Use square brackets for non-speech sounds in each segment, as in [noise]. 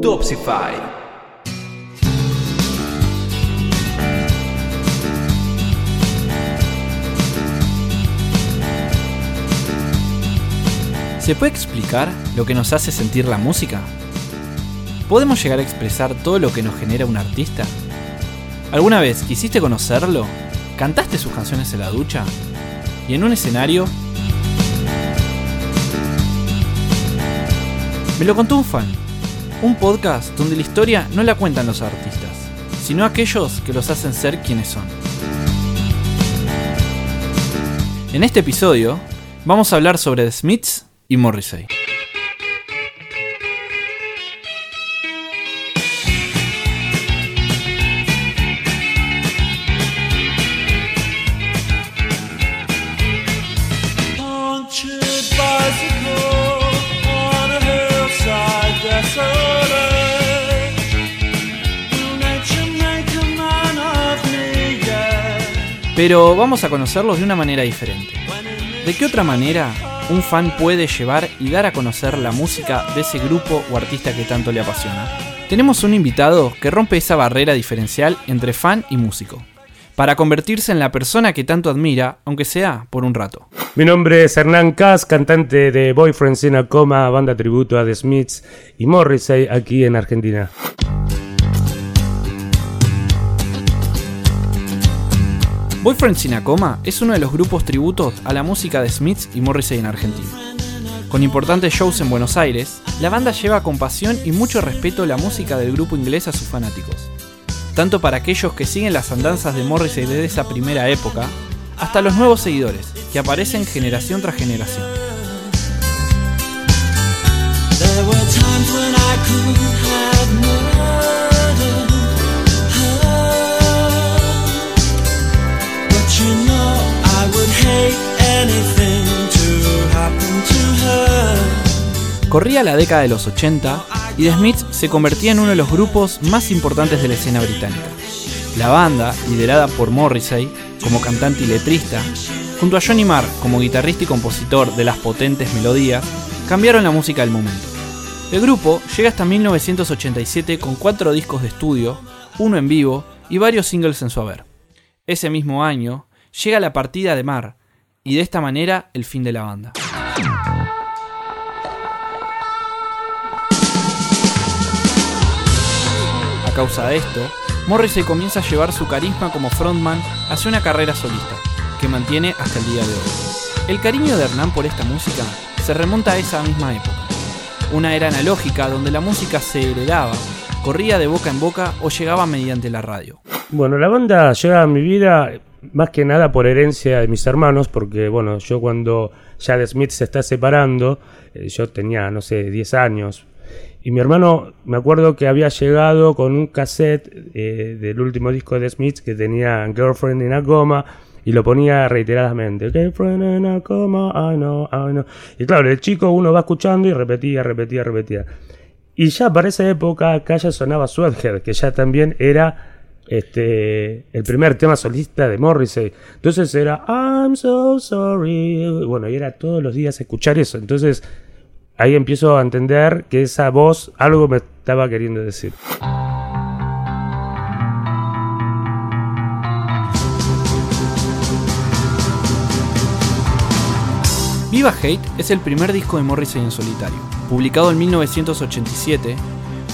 Topsify. ¿Se puede explicar lo que nos hace sentir la música? ¿Podemos llegar a expresar todo lo que nos genera un artista? ¿Alguna vez quisiste conocerlo? ¿Cantaste sus canciones en la ducha? ¿Y en un escenario? Me lo contó un fan. Un podcast donde la historia no la cuentan los artistas, sino aquellos que los hacen ser quienes son. En este episodio vamos a hablar sobre The Smiths y Morrissey. Pero vamos a conocerlos de una manera diferente. ¿De qué otra manera un fan puede llevar y dar a conocer la música de ese grupo o artista que tanto le apasiona? Tenemos un invitado que rompe esa barrera diferencial entre fan y músico, para convertirse en la persona que tanto admira, aunque sea por un rato. Mi nombre es Hernán Kass, cantante de Boyfriends in a Coma, banda tributo a The Smiths y Morrissey aquí en Argentina. Boyfriends in a Coma es uno de los grupos tributos a la música de Smiths y Morrissey en Argentina. Con importantes shows en Buenos Aires, la banda lleva con pasión y mucho respeto la música del grupo inglés a sus fanáticos, tanto para aquellos que siguen las andanzas de Morrissey desde esa primera época, hasta los nuevos seguidores, que aparecen generación tras generación. Corría la década de los 80 y The Smiths se convertía en uno de los grupos más importantes de la escena británica. La banda, liderada por Morrissey como cantante y letrista, junto a Johnny Marr como guitarrista y compositor de las potentes melodías, cambiaron la música del momento. El grupo llega hasta 1987 con cuatro discos de estudio, uno en vivo y varios singles en su haber. Ese mismo año llega la partida de Marr y de esta manera el fin de la banda. A causa de esto, Morrissey comienza a llevar su carisma como frontman hacia una carrera solista, que mantiene hasta el día de hoy. El cariño de Hernán por esta música se remonta a esa misma época, una era analógica donde la música se heredaba, corría de boca en boca o llegaba mediante la radio. Bueno, la banda llega a mi vida más que nada por herencia de mis hermanos, porque bueno, yo cuando The Smith se está separando, eh, yo tenía, no sé, 10 años, y mi hermano, me acuerdo que había llegado con un cassette eh, del último disco de The Smiths que tenía Girlfriend in a Coma y lo ponía reiteradamente. Girlfriend in a Coma, I know, I know. Y claro, el chico uno va escuchando y repetía, repetía, repetía. Y ya para esa época acá ya sonaba Sweathead, que ya también era este el primer tema solista de Morrissey. Entonces era I'm so sorry. Bueno, y era todos los días escuchar eso. Entonces ahí empiezo a entender que esa voz algo me estaba queriendo decir. Viva Hate es el primer disco de Morrissey en solitario. Publicado en 1987,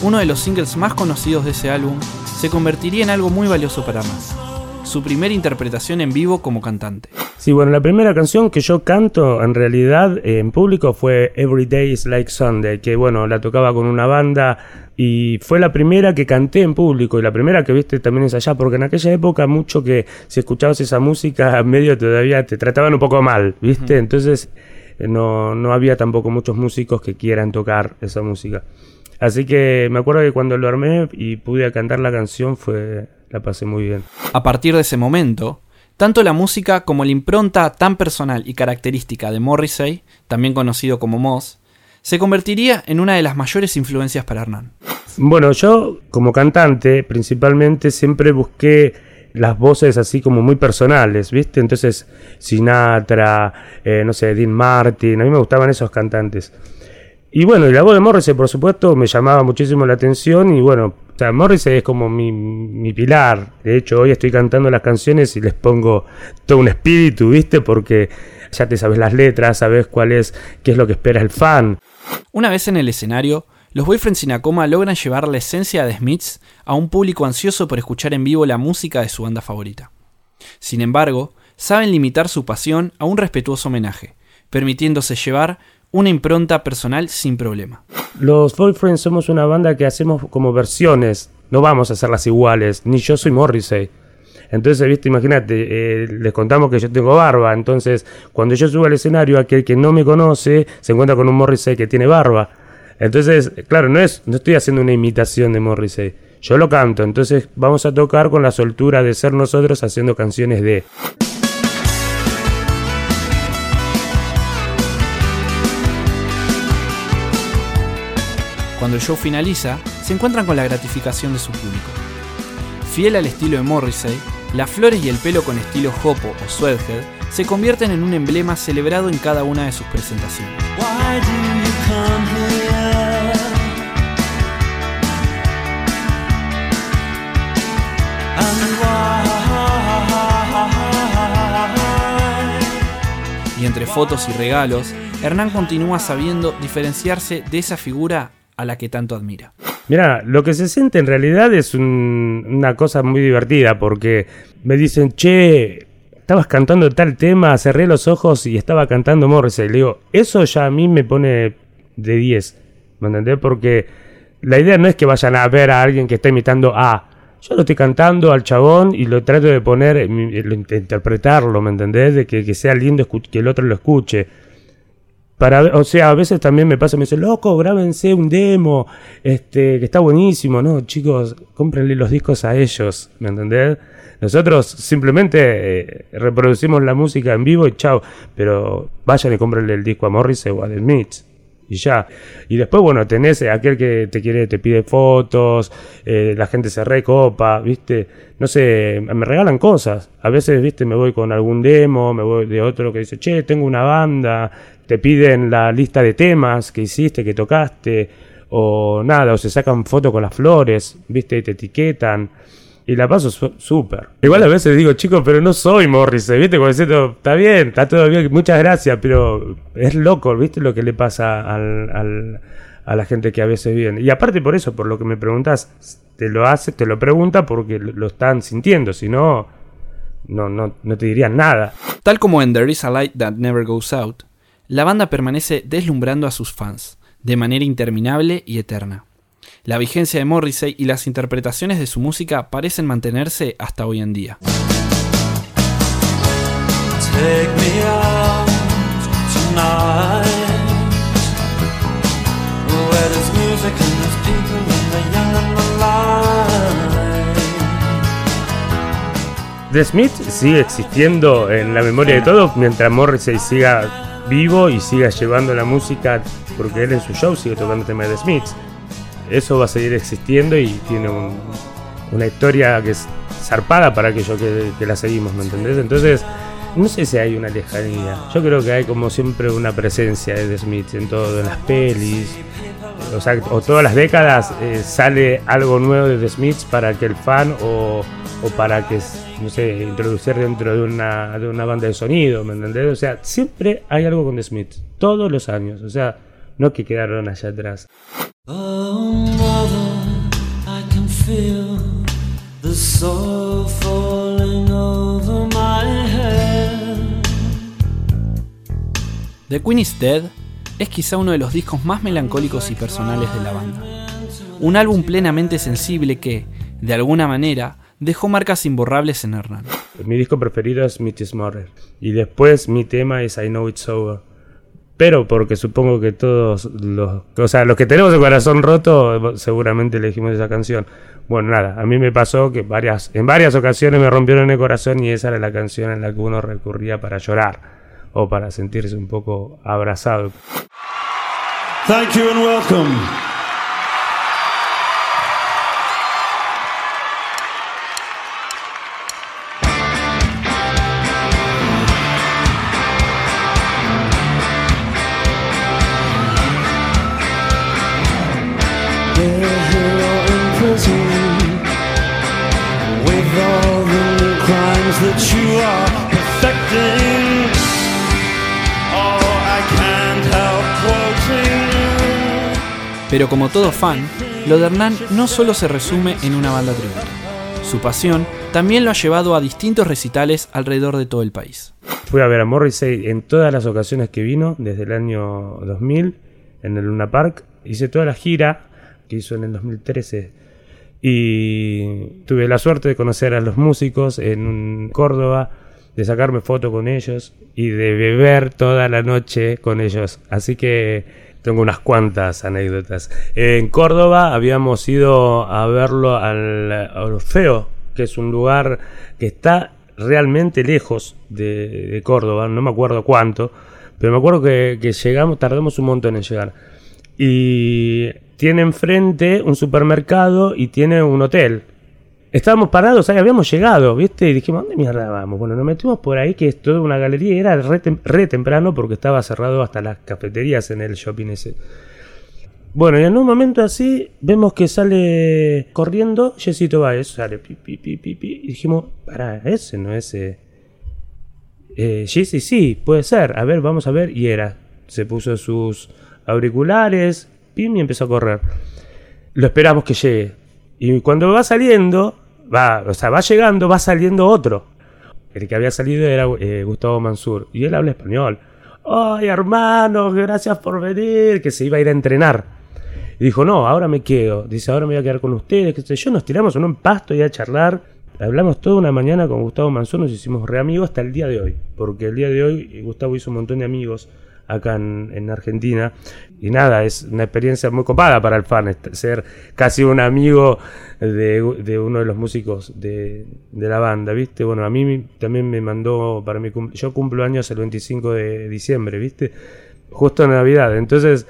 uno de los singles más conocidos de ese álbum se convertiría en algo muy valioso para más. Su primera interpretación en vivo como cantante. Sí, bueno, la primera canción que yo canto en realidad en público fue Every Day is Like Sunday, que bueno, la tocaba con una banda y fue la primera que canté en público y la primera que viste también es allá, porque en aquella época mucho que si escuchabas esa música [laughs] medio todavía te trataban un poco mal, ¿viste? Entonces eh, no, no había tampoco muchos músicos que quieran tocar esa música. Así que me acuerdo que cuando lo armé y pude cantar la canción fue la pasé muy bien. A partir de ese momento, tanto la música como la impronta tan personal y característica de Morrissey, también conocido como Moss, se convertiría en una de las mayores influencias para Hernán. Bueno, yo como cantante principalmente siempre busqué las voces así como muy personales, ¿viste? Entonces Sinatra, eh, no sé, Dean Martin, a mí me gustaban esos cantantes. Y bueno, y la voz de Morrissey, por supuesto, me llamaba muchísimo la atención y bueno, o sea, Morrissey es como mi, mi pilar. De hecho, hoy estoy cantando las canciones y les pongo todo un espíritu, ¿viste? Porque ya te sabes las letras, sabes cuál es, qué es lo que espera el fan. Una vez en el escenario, los Boyfriends sin Acoma logran llevar la esencia de Smiths a un público ansioso por escuchar en vivo la música de su banda favorita. Sin embargo, saben limitar su pasión a un respetuoso homenaje, permitiéndose llevar una impronta personal sin problema. Los Boyfriends somos una banda que hacemos como versiones, no vamos a hacerlas iguales, ni yo soy Morrissey. Entonces, viste, imagínate, eh, les contamos que yo tengo barba, entonces cuando yo subo al escenario, aquel que no me conoce se encuentra con un Morrissey que tiene barba. Entonces, claro, no es, no estoy haciendo una imitación de Morrissey. Yo lo canto, entonces vamos a tocar con la soltura de ser nosotros haciendo canciones de. Cuando el show finaliza, se encuentran con la gratificación de su público. Fiel al estilo de Morrissey, las flores y el pelo con estilo hopo o sweathead se convierten en un emblema celebrado en cada una de sus presentaciones. Y entre fotos y regalos, Hernán continúa sabiendo diferenciarse de esa figura a la que tanto admira. Mira, lo que se siente en realidad es una cosa muy divertida porque me dicen, che, estabas cantando tal tema, cerré los ojos y estaba cantando Morrissey. Le digo, eso ya a mí me pone de 10, ¿me entendés? Porque la idea no es que vayan a ver a alguien que está imitando a... Yo lo estoy cantando al chabón y lo trato de poner, de interpretarlo, ¿me entendés? De que, que sea lindo que el otro lo escuche. Para, o sea, a veces también me pasa, me dice, loco, grábense un demo, este, que está buenísimo, ¿no? Chicos, cómprenle los discos a ellos, ¿me entendés? Nosotros simplemente eh, reproducimos la música en vivo y chao, pero vayan y cómprenle el disco a Morrissey o a The Smiths y ya. Y después, bueno, tenés aquel que te quiere, te pide fotos, eh, la gente se recopa, ¿viste? No sé, me regalan cosas. A veces, ¿viste? Me voy con algún demo, me voy de otro que dice, che, tengo una banda, te piden la lista de temas que hiciste, que tocaste, o nada, o se sacan fotos con las flores, ¿viste? Y te etiquetan. Y la paso súper. Igual a veces digo, chicos, pero no soy Morrissey, ¿viste? Cuando diciendo, está bien, está todo bien, muchas gracias, pero es loco, ¿viste? Lo que le pasa al, a la gente que a veces viene. Y aparte por eso, por lo que me preguntas, te lo hace, te lo pregunta porque lo están sintiendo, si no, no, no, no te dirían nada. Tal como en There is a Light That Never Goes Out, la banda permanece deslumbrando a sus fans, de manera interminable y eterna. La vigencia de Morrissey y las interpretaciones de su música parecen mantenerse hasta hoy en día. The Smith sigue existiendo en la memoria de todos mientras Morrissey siga vivo y siga llevando la música, porque él en su show sigue tocando temas de The Smiths eso va a seguir existiendo y tiene una historia que es zarpada para aquellos que, la seguimos, ¿me entendés? Entonces, no sé si hay una lejanía. Yo creo que hay como siempre una presencia de The Smith en todo, en las pelis. O sea, o todas las décadas eh, sale algo nuevo de The Smiths para que el fan o, o para que, no sé, introducir dentro de una, de una banda de sonido, ¿me entendés? O sea, siempre hay algo con The Smiths, todos los años. O sea, no que quedaron allá atrás. The Queen is Dead es quizá uno de los discos más melancólicos y personales de la banda. Un álbum plenamente sensible que, de alguna manera, dejó marcas imborrables en Hernán. Mi disco preferido es Meet Murder y después mi tema es I Know It's Over pero porque supongo que todos los, o sea, los que tenemos el corazón roto, seguramente elegimos esa canción. Bueno, nada, a mí me pasó que varias, en varias ocasiones me rompieron el corazón y esa era la canción en la que uno recurría para llorar o para sentirse un poco abrazado. Thank you and. That you are perfecting. Oh, I can't help quoting. Pero como todo fan, lo de Hernán no solo se resume en una banda tributo. Su pasión también lo ha llevado a distintos recitales alrededor de todo el país. Fui a ver a Morrissey en todas las ocasiones que vino, desde el año 2000, en el Luna Park. Hice toda la gira que hizo en el 2013 y tuve la suerte de conocer a los músicos en Córdoba, de sacarme foto con ellos y de beber toda la noche con ellos. Así que tengo unas cuantas anécdotas. En Córdoba habíamos ido a verlo al Orfeo, que es un lugar que está realmente lejos de, Córdoba, no me acuerdo cuánto, pero me acuerdo que, que llegamos, tardamos un montón en llegar. Y tiene enfrente un supermercado y tiene un hotel. Estábamos parados, ahí habíamos llegado, ¿viste? Y dijimos, ¿dónde mierda vamos? Bueno, nos metimos por ahí, que es toda una galería, era re, temprano porque estaba cerrado hasta las cafeterías en el shopping ese. Bueno, y en un momento así, vemos que sale corriendo Jessito Baez, sale pi, pi, pi, pi, pi, y dijimos, para, ese no es... Eh, eh sí, puede ser, a ver, vamos a ver, y era. Se puso sus auriculares, y empezó a correr. Lo esperamos que llegue. Y cuando va saliendo, va, o sea, va llegando, va saliendo otro. El que había salido era eh, Gustavo Mansur. Y él habla español. ¡Ay, hermano! Gracias por venir. Que se iba a ir a entrenar. Y dijo, no, ahora me quedo. Dice, ahora me voy a quedar con ustedes. Que yo nos tiramos en un pasto y a charlar. Hablamos toda una mañana con Gustavo Mansur. Nos hicimos re amigos hasta el día de hoy. Porque el día de hoy Gustavo hizo un montón de amigos acá en, Argentina. Y nada, es una experiencia muy copada para el fan, ser casi un amigo de, uno de los músicos de, la banda, ¿viste? Bueno, a mí también me mandó para mi yo cumplo años el 25 de diciembre, ¿viste? Justo en Navidad, entonces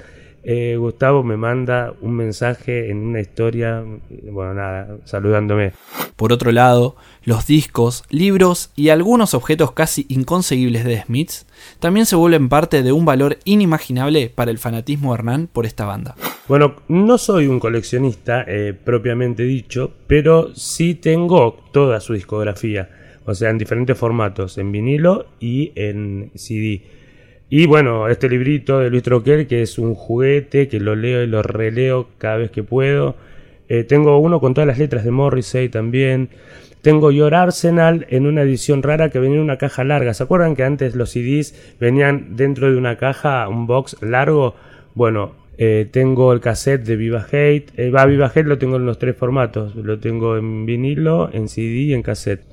eh, Gustavo me manda un mensaje en una historia, bueno, nada, saludándome. Por otro lado, los discos, libros y algunos objetos casi inconseguibles de Smiths también se vuelven parte de un valor inimaginable para el fanatismo de Hernán por esta banda. Bueno, no soy un coleccionista eh, propiamente dicho, pero sí tengo toda su discografía, o sea, en diferentes formatos, en vinilo y en CD. Y bueno, este librito de Luis Troquel, que es un juguete, que lo leo y lo releo cada vez que puedo. Eh, tengo uno con todas las letras de Morrissey también. Tengo Your Arsenal en una edición rara que venía en una caja larga. ¿Se acuerdan que antes los CDs venían dentro de una caja, un box largo? Bueno, eh, tengo el cassette de Viva Hate. Eh, va, Viva Hate lo tengo en los tres formatos. Lo tengo en vinilo, en CD y en cassette.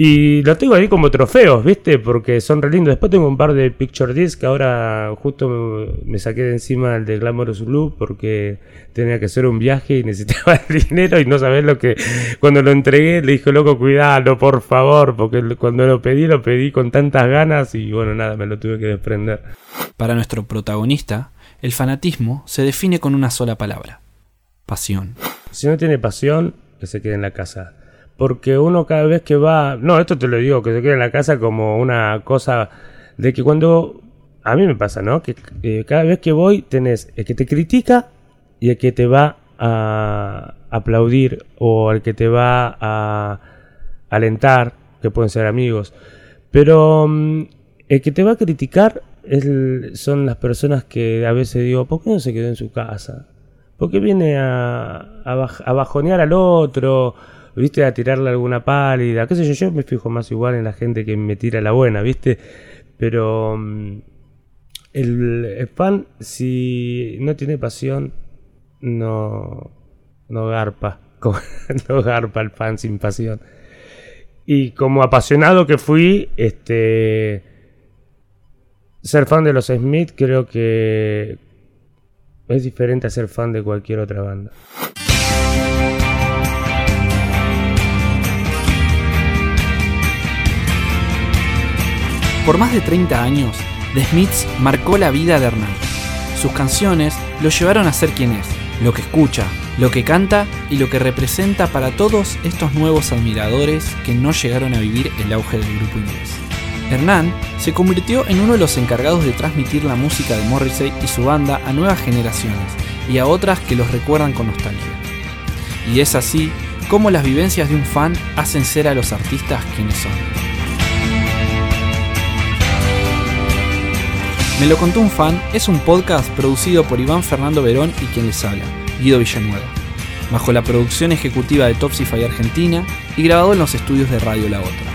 Y lo tengo ahí como trofeos, ¿viste? Porque son re lindos. Después tengo un par de picture discs. Ahora justo me saqué de encima el de Glamorous Loop porque tenía que hacer un viaje y [laughs] necesitaba el dinero y no sabés lo que... Cuando lo entregué le dije, loco, cuidado, por favor. Porque cuando lo pedí, lo pedí con tantas ganas y bueno, nada, me lo tuve que desprender. Para nuestro protagonista, el fanatismo se define con una sola palabra. Pasión. Si no tiene pasión, que se quede en la casa porque uno cada vez que va, no, esto te lo digo, que se queda en la casa como una cosa de que cuando, a mí me pasa, ¿no? Que cada vez que voy tenés el que te critica y el que te va a aplaudir o el que te va a alentar, que pueden ser amigos, pero mm, el que te va a criticar son las personas que a veces digo, ¿por qué no se quedó en su casa? ¿Por qué viene a, a bajonear al otro? Viste, a tirarle alguna pálida, qué sé yo, yo me fijo más igual en la gente que me tira la buena, viste, pero mm, el, fan, si no tiene pasión, no, no garpa, [laughs] no garpa el fan sin pasión. Y como apasionado que fui, este, ser fan de los Smith creo que es diferente a ser fan de cualquier otra banda. Por más de 30 años, The Smiths marcó la vida de Hernán. Sus canciones lo llevaron a ser quien es, lo que escucha, lo que canta y lo que representa para todos estos nuevos admiradores que no llegaron a vivir el auge del grupo inglés. Hernán se convirtió en uno de los encargados de transmitir la música de Morrissey y su banda a nuevas generaciones y a otras que los recuerdan con nostalgia. Y es así cómo las vivencias de un fan hacen ser a los artistas quienes son. Me lo contó un fan es un podcast producido por Iván Fernando Verón y quien les habla, Guido Villanueva, bajo la producción ejecutiva de Topsify Argentina y grabado en los estudios de Radio La Otra.